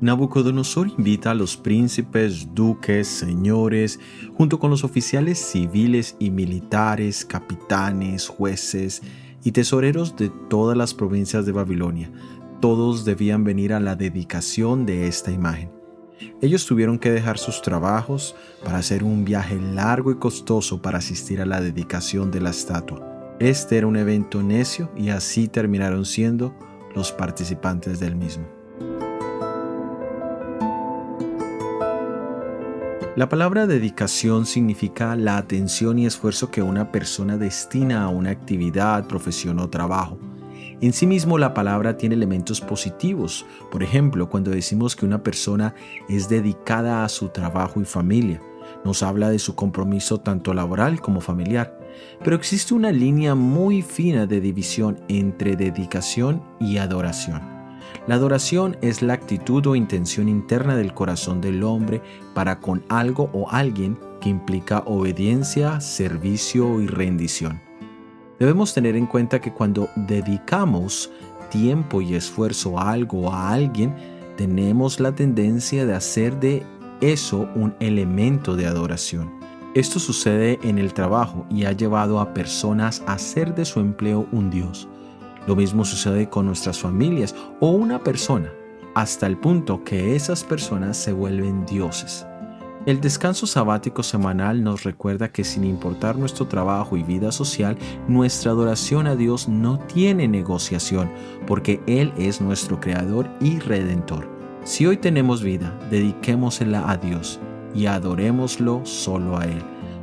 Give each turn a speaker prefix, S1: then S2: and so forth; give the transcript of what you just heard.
S1: Nabucodonosor invita a los príncipes, duques, señores, junto con los oficiales civiles y militares, capitanes, jueces y tesoreros de todas las provincias de Babilonia. Todos debían venir a la dedicación de esta imagen. Ellos tuvieron que dejar sus trabajos para hacer un viaje largo y costoso para asistir a la dedicación de la estatua. Este era un evento necio y así terminaron siendo los participantes del mismo. La palabra dedicación significa la atención y esfuerzo que una persona destina a una actividad, profesión o trabajo. En sí mismo la palabra tiene elementos positivos. Por ejemplo, cuando decimos que una persona es dedicada a su trabajo y familia, nos habla de su compromiso tanto laboral como familiar. Pero existe una línea muy fina de división entre dedicación y adoración. La adoración es la actitud o intención interna del corazón del hombre para con algo o alguien que implica obediencia, servicio y rendición. Debemos tener en cuenta que cuando dedicamos tiempo y esfuerzo a algo o a alguien, tenemos la tendencia de hacer de eso un elemento de adoración. Esto sucede en el trabajo y ha llevado a personas a hacer de su empleo un Dios. Lo mismo sucede con nuestras familias o una persona, hasta el punto que esas personas se vuelven dioses. El descanso sabático semanal nos recuerda que sin importar nuestro trabajo y vida social, nuestra adoración a Dios no tiene negociación, porque Él es nuestro Creador y Redentor. Si hoy tenemos vida, dediquémosla a Dios y adorémoslo solo a Él.